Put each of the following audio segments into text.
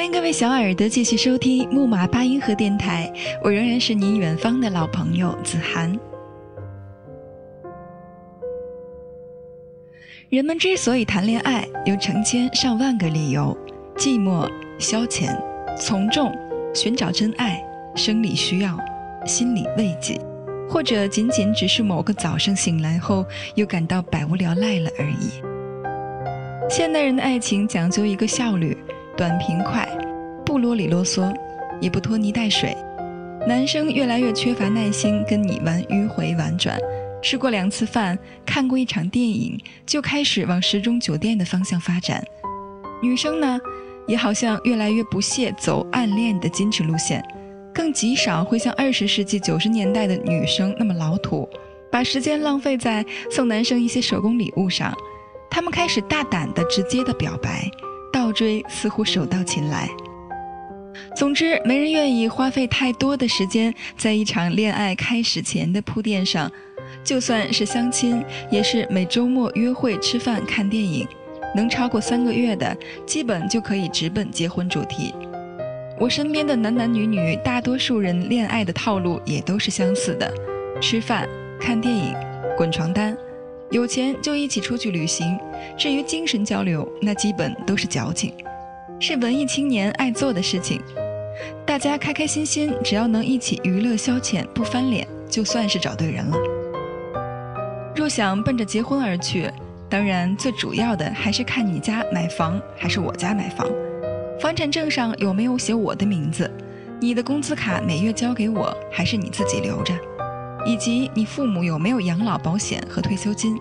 欢迎各位小耳朵继续收听木马八音盒电台，我仍然是你远方的老朋友子涵。人们之所以谈恋爱，有成千上万个理由：寂寞、消遣、从众、寻找真爱、生理需要、心理慰藉，或者仅仅只是某个早上醒来后又感到百无聊赖了而已。现代人的爱情讲究一个效率，短平快，不啰里啰嗦，也不拖泥带水。男生越来越缺乏耐心跟你玩迂回婉转，吃过两次饭，看过一场电影，就开始往时钟酒店的方向发展。女生呢，也好像越来越不屑走暗恋的矜持路线，更极少会像二十世纪九十年代的女生那么老土，把时间浪费在送男生一些手工礼物上。他们开始大胆的、直接的表白，倒追似乎手到擒来。总之，没人愿意花费太多的时间在一场恋爱开始前的铺垫上。就算是相亲，也是每周末约会、吃饭、看电影，能超过三个月的，基本就可以直奔结婚主题。我身边的男男女女，大多数人恋爱的套路也都是相似的：吃饭、看电影、滚床单。有钱就一起出去旅行，至于精神交流，那基本都是矫情，是文艺青年爱做的事情。大家开开心心，只要能一起娱乐消遣，不翻脸，就算是找对人了。若想奔着结婚而去，当然最主要的还是看你家买房还是我家买房，房产证上有没有写我的名字，你的工资卡每月交给我还是你自己留着。以及你父母有没有养老保险和退休金？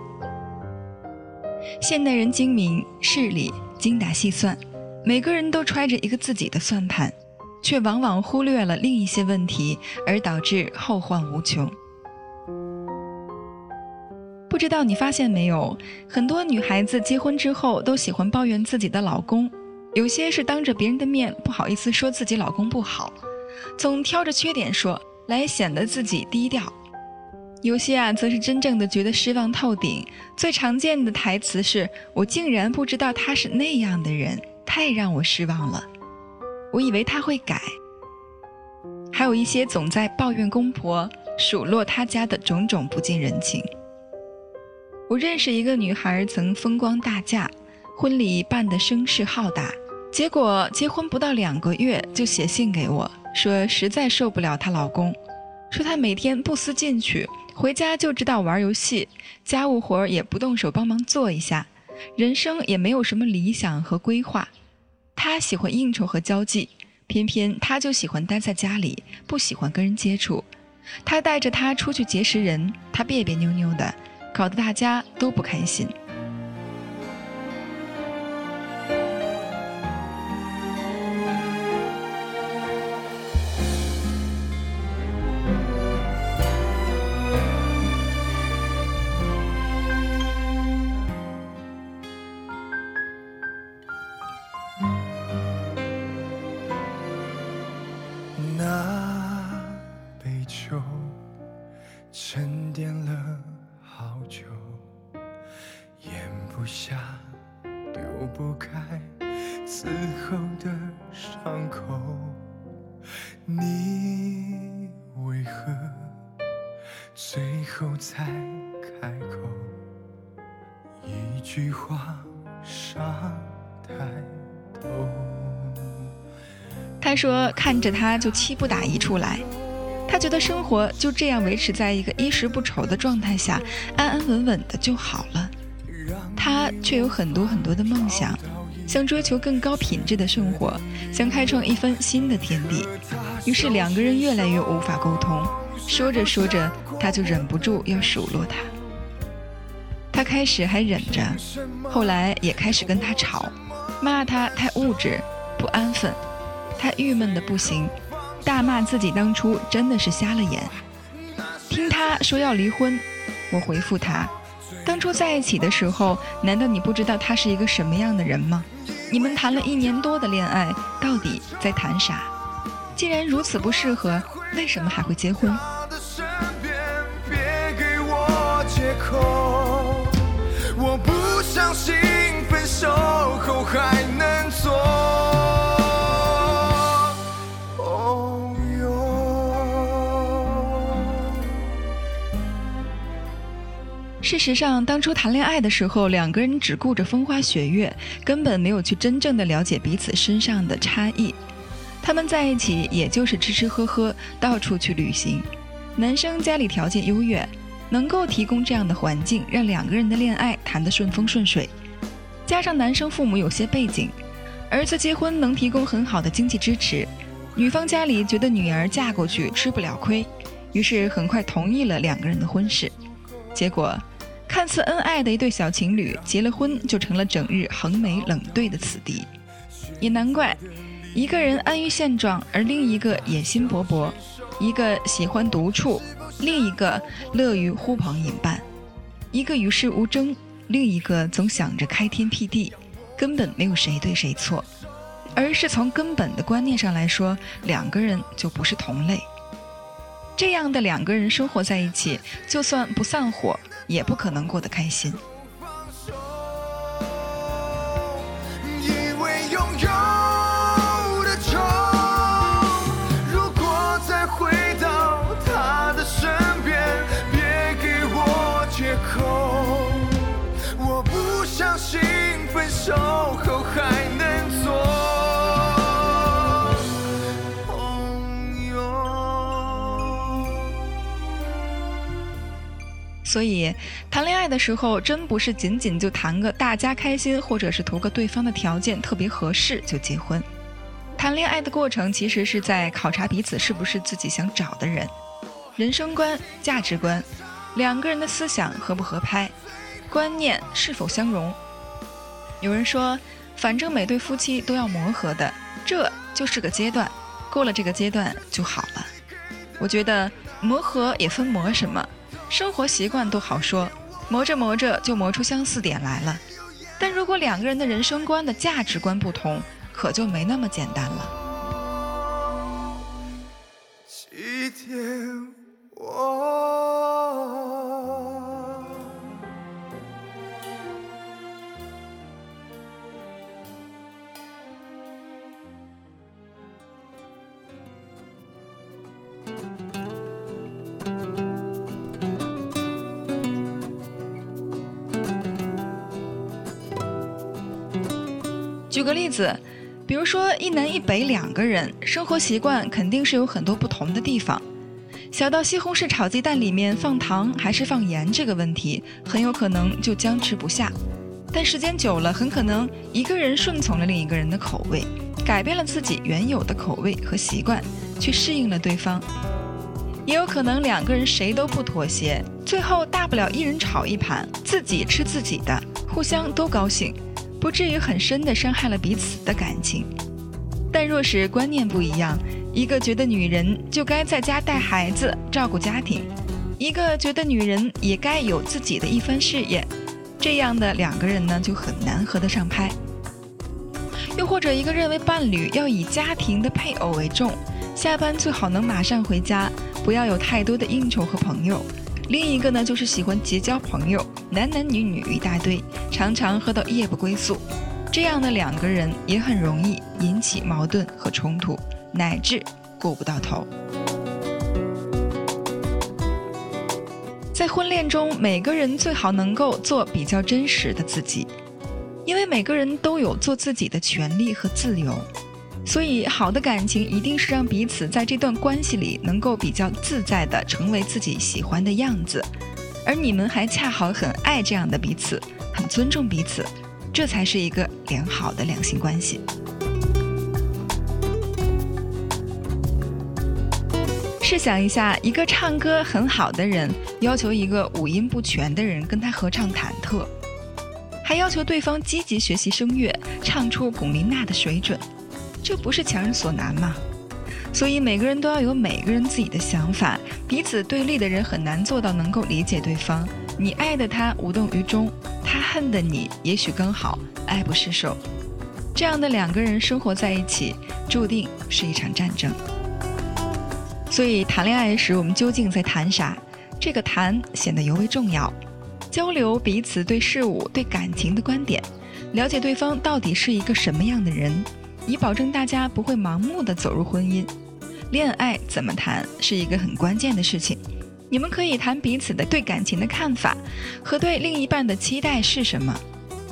现代人精明、势利、精打细算，每个人都揣着一个自己的算盘，却往往忽略了另一些问题，而导致后患无穷。不知道你发现没有，很多女孩子结婚之后都喜欢抱怨自己的老公，有些是当着别人的面不好意思说自己老公不好，总挑着缺点说，来显得自己低调。有些啊，则是真正的觉得失望透顶。最常见的台词是：“我竟然不知道他是那样的人，太让我失望了。我以为他会改。”还有一些总在抱怨公婆，数落他家的种种不近人情。我认识一个女孩，曾风光大嫁，婚礼办得声势浩大，结果结婚不到两个月，就写信给我说实在受不了她老公，说她每天不思进取。回家就知道玩游戏，家务活也不动手帮忙做一下，人生也没有什么理想和规划。他喜欢应酬和交际，偏偏他就喜欢待在家里，不喜欢跟人接触。他带着他出去结识人，他别别扭扭的，搞得大家都不开心。一句话伤太透。他说：“看着他就气不打一处来。他觉得生活就这样维持在一个衣食不愁的状态下，安安稳稳的就好了。他却有很多很多的梦想，想追求更高品质的生活，想开创一番新的天地。”于是两个人越来越无法沟通，说着说着，他就忍不住要数落他。他开始还忍着，后来也开始跟他吵，骂他太物质、不安分。他郁闷的不行，大骂自己当初真的是瞎了眼。听他说要离婚，我回复他：当初在一起的时候，难道你不知道他是一个什么样的人吗？你们谈了一年多的恋爱，到底在谈啥？既然如此不适合，为什么还会结婚？相信分手后还能做朋友。事实上，当初谈恋爱的时候，两个人只顾着风花雪月，根本没有去真正的了解彼此身上的差异。他们在一起也就是吃吃喝喝，到处去旅行。男生家里条件优越，能够提供这样的环境，让两个人的恋爱谈得顺风顺水。加上男生父母有些背景，儿子结婚能提供很好的经济支持，女方家里觉得女儿嫁过去吃不了亏，于是很快同意了两个人的婚事。结果。看似恩爱的一对小情侣，结了婚就成了整日横眉冷对的死敌。也难怪，一个人安于现状，而另一个野心勃勃；一个喜欢独处，另一个乐于呼朋引伴；一个与世无争，另一个总想着开天辟地。根本没有谁对谁错，而是从根本的观念上来说，两个人就不是同类。这样的两个人生活在一起，就算不散伙。也不可能过得开心。所以，谈恋爱的时候，真不是仅仅就谈个大家开心，或者是图个对方的条件特别合适就结婚。谈恋爱的过程，其实是在考察彼此是不是自己想找的人，人生观、价值观，两个人的思想合不合拍，观念是否相容。有人说，反正每对夫妻都要磨合的，这就是个阶段，过了这个阶段就好了。我觉得磨合也分磨什么。生活习惯都好说，磨着磨着就磨出相似点来了。但如果两个人的人生观的价值观不同，可就没那么简单了。举个例子，比如说一南一北两个人，生活习惯肯定是有很多不同的地方。小到西红柿炒鸡蛋里面放糖还是放盐这个问题，很有可能就僵持不下。但时间久了，很可能一个人顺从了另一个人的口味，改变了自己原有的口味和习惯，去适应了对方。也有可能两个人谁都不妥协，最后大不了一人炒一盘，自己吃自己的，互相都高兴。不至于很深的伤害了彼此的感情，但若是观念不一样，一个觉得女人就该在家带孩子、照顾家庭，一个觉得女人也该有自己的一番事业，这样的两个人呢就很难合得上拍。又或者一个认为伴侣要以家庭的配偶为重，下班最好能马上回家，不要有太多的应酬和朋友。另一个呢，就是喜欢结交朋友，男男女女一大堆，常常喝到夜不归宿，这样的两个人也很容易引起矛盾和冲突，乃至过不到头。在婚恋中，每个人最好能够做比较真实的自己，因为每个人都有做自己的权利和自由。所以，好的感情一定是让彼此在这段关系里能够比较自在的成为自己喜欢的样子，而你们还恰好很爱这样的彼此，很尊重彼此，这才是一个良好的两性关系。试想一下，一个唱歌很好的人要求一个五音不全的人跟他合唱忐忑，还要求对方积极学习声乐，唱出龚琳娜的水准。这不是强人所难吗？所以每个人都要有每个人自己的想法，彼此对立的人很难做到能够理解对方。你爱的他无动于衷，他恨的你也许刚好爱不释手。这样的两个人生活在一起，注定是一场战争。所以谈恋爱时，我们究竟在谈啥？这个谈显得尤为重要。交流彼此对事物、对感情的观点，了解对方到底是一个什么样的人。以保证大家不会盲目的走入婚姻，恋爱怎么谈是一个很关键的事情，你们可以谈彼此的对感情的看法和对另一半的期待是什么，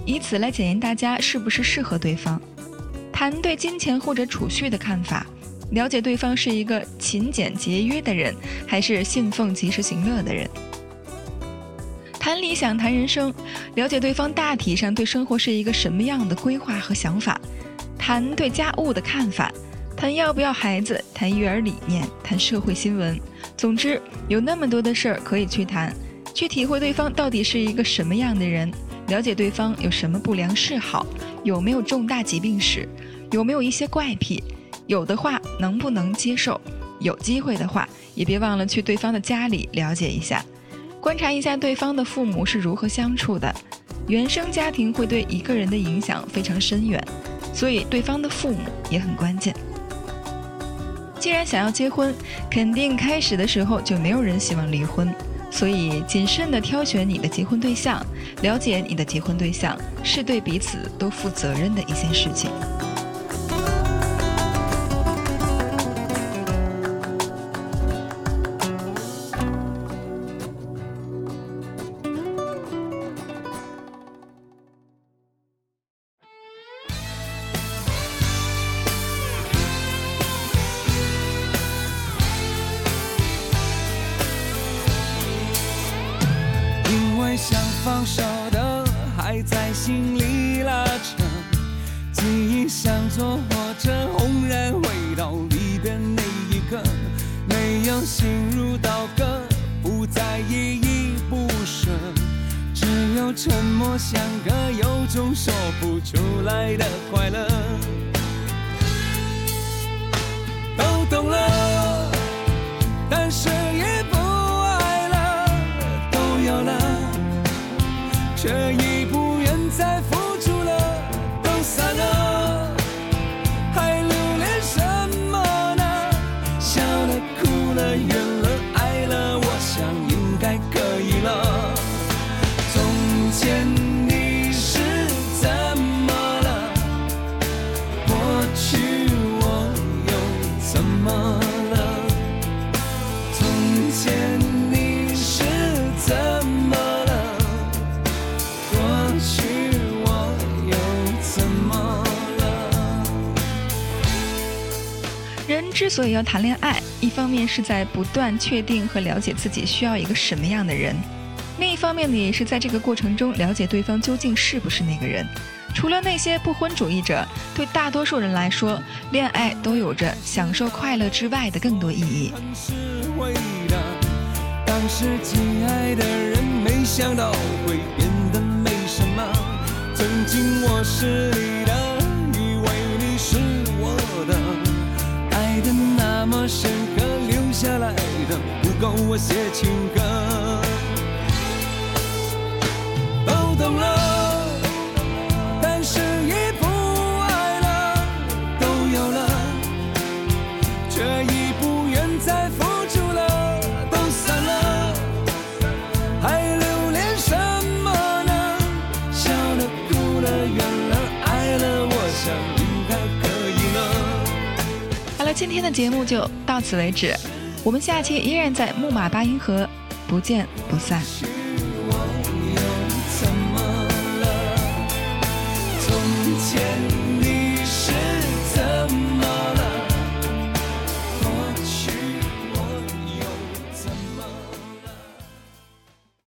以此来检验大家是不是适合对方。谈对金钱或者储蓄的看法，了解对方是一个勤俭节约的人，还是信奉及时行乐的人。谈理想，谈人生，了解对方大体上对生活是一个什么样的规划和想法。谈对家务的看法，谈要不要孩子，谈育儿理念，谈社会新闻。总之，有那么多的事儿可以去谈，去体会对方到底是一个什么样的人，了解对方有什么不良嗜好，有没有重大疾病史，有没有一些怪癖，有的话能不能接受？有机会的话，也别忘了去对方的家里了解一下，观察一下对方的父母是如何相处的。原生家庭会对一个人的影响非常深远，所以对方的父母也很关键。既然想要结婚，肯定开始的时候就没有人希望离婚，所以谨慎地挑选你的结婚对象，了解你的结婚对象，是对彼此都负责任的一件事情。放手的还在心里拉扯，记忆像坐火车，轰然回到离别那一刻，没有心如刀割，不再依依不舍，只有沉默相隔，有种说不出来的快乐，都懂了，但是也却已不愿再付出了，都散了，还留恋什么呢？笑了，哭了，怨了，爱了，我想应该之所以要谈恋爱，一方面是在不断确定和了解自己需要一个什么样的人，另一方面呢，也是在这个过程中了解对方究竟是不是那个人。除了那些不婚主义者，对大多数人来说，恋爱都有着享受快乐之外的更多意义。当时亲爱的人，没想到会变得没什么。曾经我是你深刻，留下来的不够我写情歌。都懂了，今天的节目就到此为止，我们下期依然在木马八音盒，不见不散。